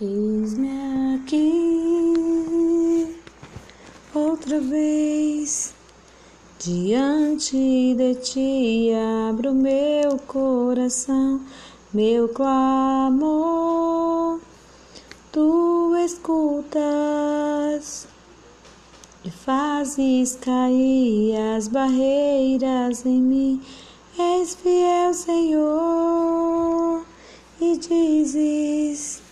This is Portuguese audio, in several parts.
Eis-me aqui outra vez diante de ti, abro meu coração, meu clamor. Tu escutas e fazes cair as barreiras em mim. És fiel, Senhor, e dizes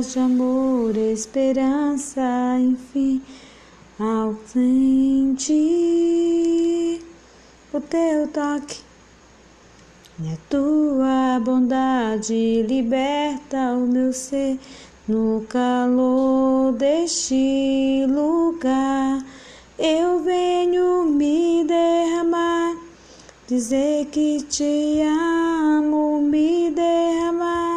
Palavras de amor, esperança, enfim, ausente o teu toque. E a tua bondade liberta o meu ser no calor deste lugar. Eu venho me derramar, dizer que te amo, me derramar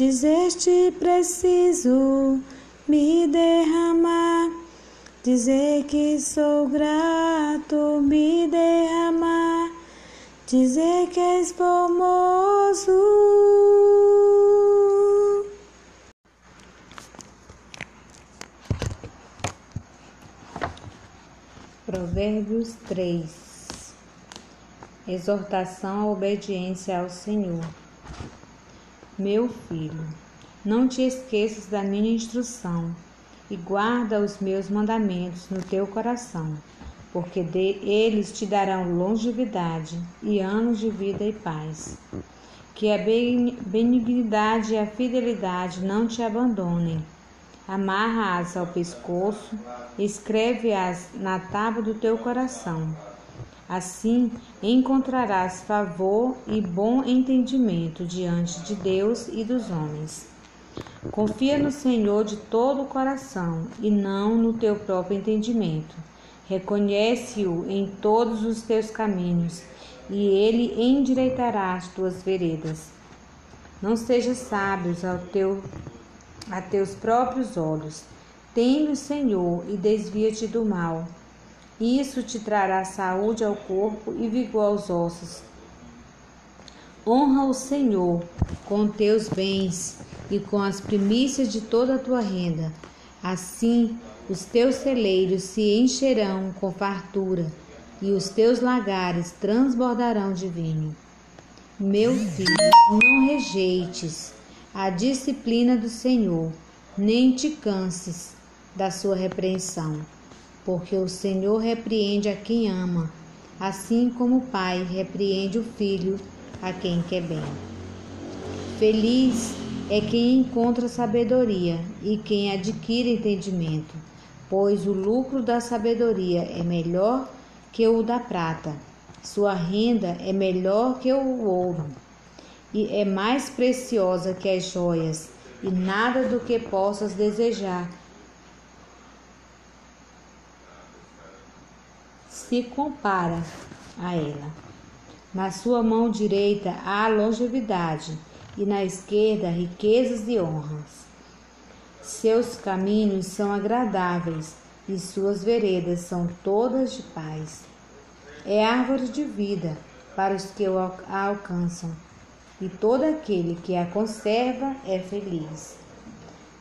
Dizer-te preciso me derramar, dizer que sou grato, me derramar, dizer que és formoso. Provérbios 3 Exortação à obediência ao Senhor. Meu filho, não te esqueças da minha instrução e guarda os meus mandamentos no teu coração, porque de eles te darão longevidade e anos de vida e paz. Que a benignidade e a fidelidade não te abandonem. Amarra-as ao pescoço, escreve-as na tábua do teu coração Assim encontrarás favor e bom entendimento diante de Deus e dos homens. Confia no Senhor de todo o coração e não no teu próprio entendimento. Reconhece-o em todos os teus caminhos e ele endireitará as tuas veredas. Não sejas sábios ao teu, a teus próprios olhos. Teme o Senhor e desvia-te do mal. Isso te trará saúde ao corpo e vigor aos ossos. Honra o Senhor com teus bens e com as primícias de toda a tua renda. Assim, os teus celeiros se encherão com fartura e os teus lagares transbordarão de vinho. Meu filho, não rejeites a disciplina do Senhor, nem te canses da sua repreensão porque o Senhor repreende a quem ama, assim como o Pai repreende o Filho a quem quer bem. Feliz é quem encontra sabedoria e quem adquire entendimento, pois o lucro da sabedoria é melhor que o da prata, sua renda é melhor que o ouro, e é mais preciosa que as joias, e nada do que possas desejar se compara a ela. Na sua mão direita há longevidade e na esquerda riquezas e honras. Seus caminhos são agradáveis e suas veredas são todas de paz. É árvore de vida para os que a alcançam, e todo aquele que a conserva é feliz.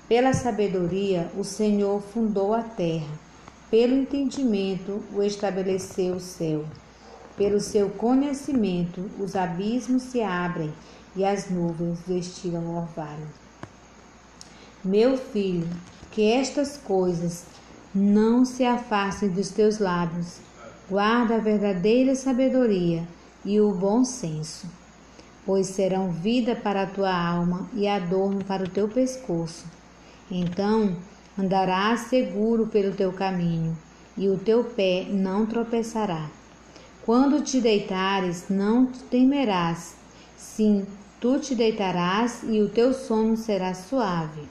Pela sabedoria, o Senhor fundou a terra pelo entendimento o estabeleceu o céu. Pelo seu conhecimento os abismos se abrem e as nuvens destilam o orvalho. Meu filho, que estas coisas não se afastem dos teus lábios. Guarda a verdadeira sabedoria e o bom senso, pois serão vida para a tua alma e adorno para o teu pescoço. Então Andarás seguro pelo teu caminho, e o teu pé não tropeçará. Quando te deitares, não temerás. Sim, tu te deitarás e o teu sono será suave.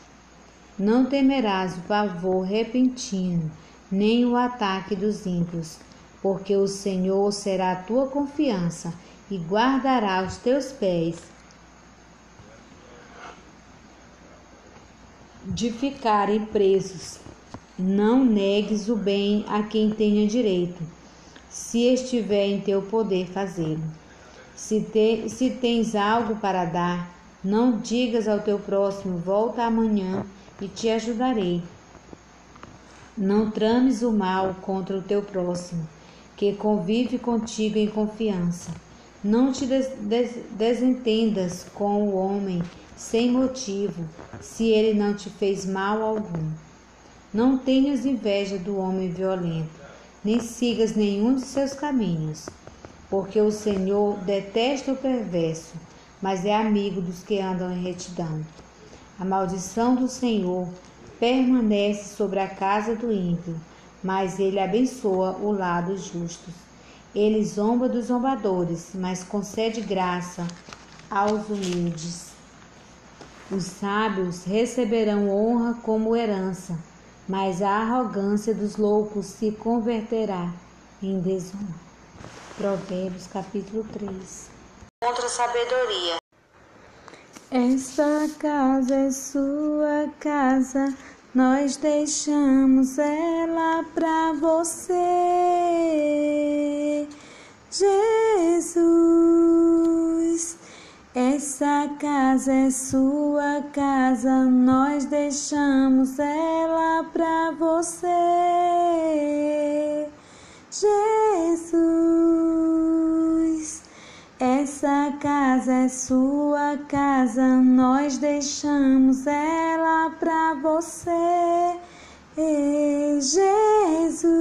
Não temerás o pavor repentino, nem o ataque dos ímpios, porque o Senhor será a tua confiança e guardará os teus pés de ficarem presos. Não negues o bem a quem tenha direito, se estiver em teu poder fazê-lo. Se, te, se tens algo para dar, Não digas ao teu próximo: Volta amanhã e te ajudarei. Não trames o mal contra o teu próximo, que convive contigo em confiança. Não te des des desentendas com o homem sem motivo, se ele não te fez mal algum. Não tenhas inveja do homem violento, nem sigas nenhum de seus caminhos, porque o Senhor detesta o perverso, mas é amigo dos que andam em retidão. A maldição do Senhor permanece sobre a casa do ímpio, mas ele abençoa o lado justo. Ele zomba dos zombadores, mas concede graça aos humildes. Os sábios receberão honra como herança, mas a arrogância dos loucos se converterá em desonra. Provérbios capítulo 3. Contra a sabedoria. Esta casa é sua casa, nós deixamos ela para você, Jesus. Essa casa é sua casa, nós deixamos ela para você, Jesus. Essa casa é sua casa, nós deixamos ela para você, Jesus.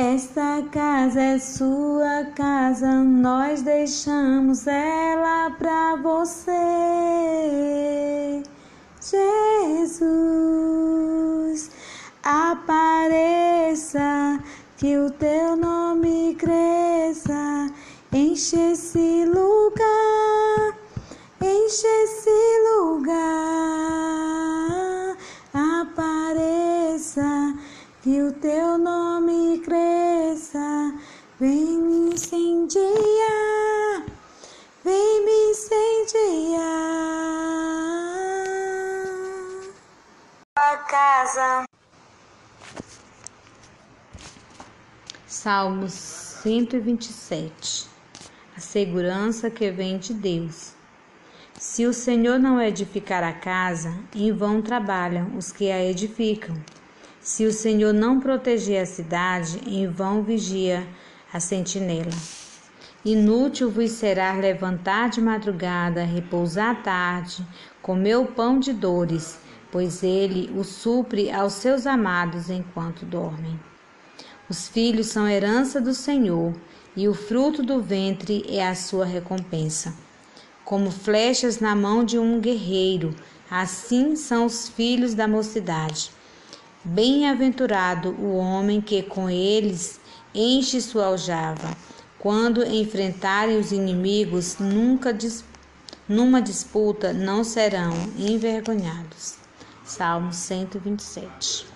Esta casa é sua casa, nós deixamos ela para você, Jesus. Apareça que o teu nome cresça, enche esse lugar, enche esse lugar. Apareça, que o teu Casa. Salmos 127 A segurança que vem de Deus. Se o Senhor não edificar a casa, em vão trabalham os que a edificam. Se o Senhor não proteger a cidade, em vão vigia a sentinela. Inútil vos será levantar de madrugada, repousar à tarde, comer o pão de dores, pois ele o supre aos seus amados enquanto dormem. Os filhos são herança do Senhor, e o fruto do ventre é a sua recompensa. Como flechas na mão de um guerreiro, assim são os filhos da mocidade. Bem-aventurado o homem que com eles enche sua aljava. Quando enfrentarem os inimigos, nunca numa disputa não serão envergonhados. Salmo 127.